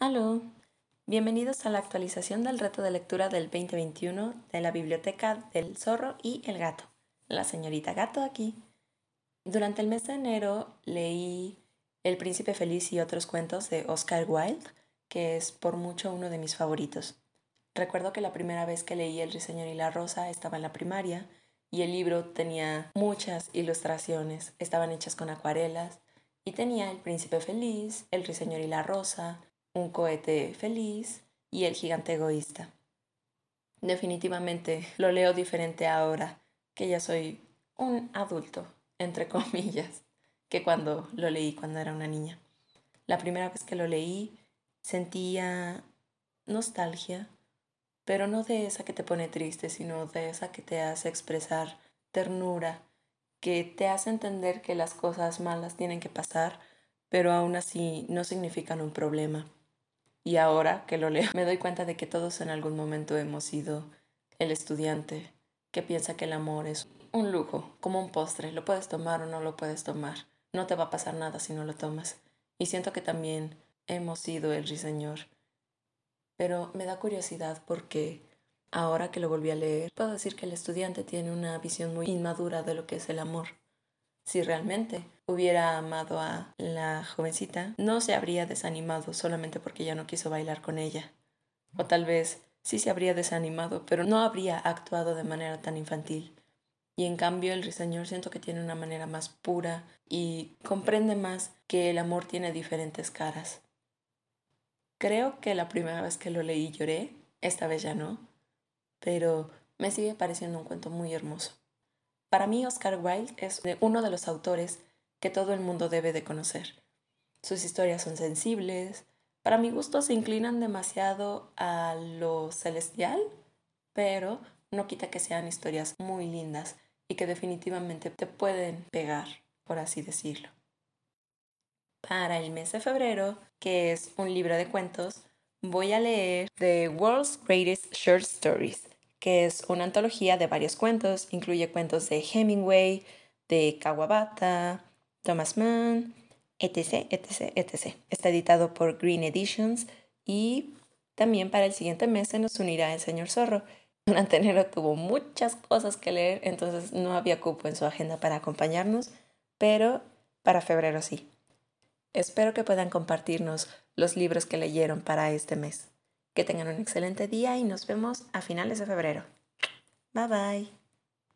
Aló, bienvenidos a la actualización del reto de lectura del 2021 de la Biblioteca del Zorro y el Gato. La señorita Gato aquí. Durante el mes de enero leí El Príncipe Feliz y otros cuentos de Oscar Wilde, que es por mucho uno de mis favoritos. Recuerdo que la primera vez que leí El Riseñor y la Rosa estaba en la primaria y el libro tenía muchas ilustraciones, estaban hechas con acuarelas y tenía El Príncipe Feliz, El Riseñor y la Rosa, un cohete feliz y el gigante egoísta. Definitivamente lo leo diferente ahora que ya soy un adulto, entre comillas, que cuando lo leí cuando era una niña. La primera vez que lo leí sentía nostalgia, pero no de esa que te pone triste, sino de esa que te hace expresar ternura, que te hace entender que las cosas malas tienen que pasar, pero aún así no significan un problema. Y ahora que lo leo, me doy cuenta de que todos en algún momento hemos sido el estudiante que piensa que el amor es un lujo, como un postre, lo puedes tomar o no lo puedes tomar, no te va a pasar nada si no lo tomas. Y siento que también hemos sido el riseñor. Pero me da curiosidad porque ahora que lo volví a leer, puedo decir que el estudiante tiene una visión muy inmadura de lo que es el amor. Si realmente hubiera amado a la jovencita, no se habría desanimado solamente porque ya no quiso bailar con ella. O tal vez sí se habría desanimado, pero no habría actuado de manera tan infantil. Y en cambio el ruiseñor siento que tiene una manera más pura y comprende más que el amor tiene diferentes caras. Creo que la primera vez que lo leí lloré, esta vez ya no, pero me sigue pareciendo un cuento muy hermoso. Para mí Oscar Wilde es uno de los autores que todo el mundo debe de conocer. Sus historias son sensibles, para mi gusto se inclinan demasiado a lo celestial, pero no quita que sean historias muy lindas y que definitivamente te pueden pegar, por así decirlo. Para el mes de febrero, que es un libro de cuentos, voy a leer The World's Greatest Short Stories que es una antología de varios cuentos. Incluye cuentos de Hemingway, de Kawabata, Thomas Mann, etc., etc., etc. Está editado por Green Editions y también para el siguiente mes se nos unirá el señor Zorro. Durante enero tuvo muchas cosas que leer, entonces no había cupo en su agenda para acompañarnos, pero para febrero sí. Espero que puedan compartirnos los libros que leyeron para este mes. Que tengan un excelente día y nos vemos a finales de febrero. Bye bye.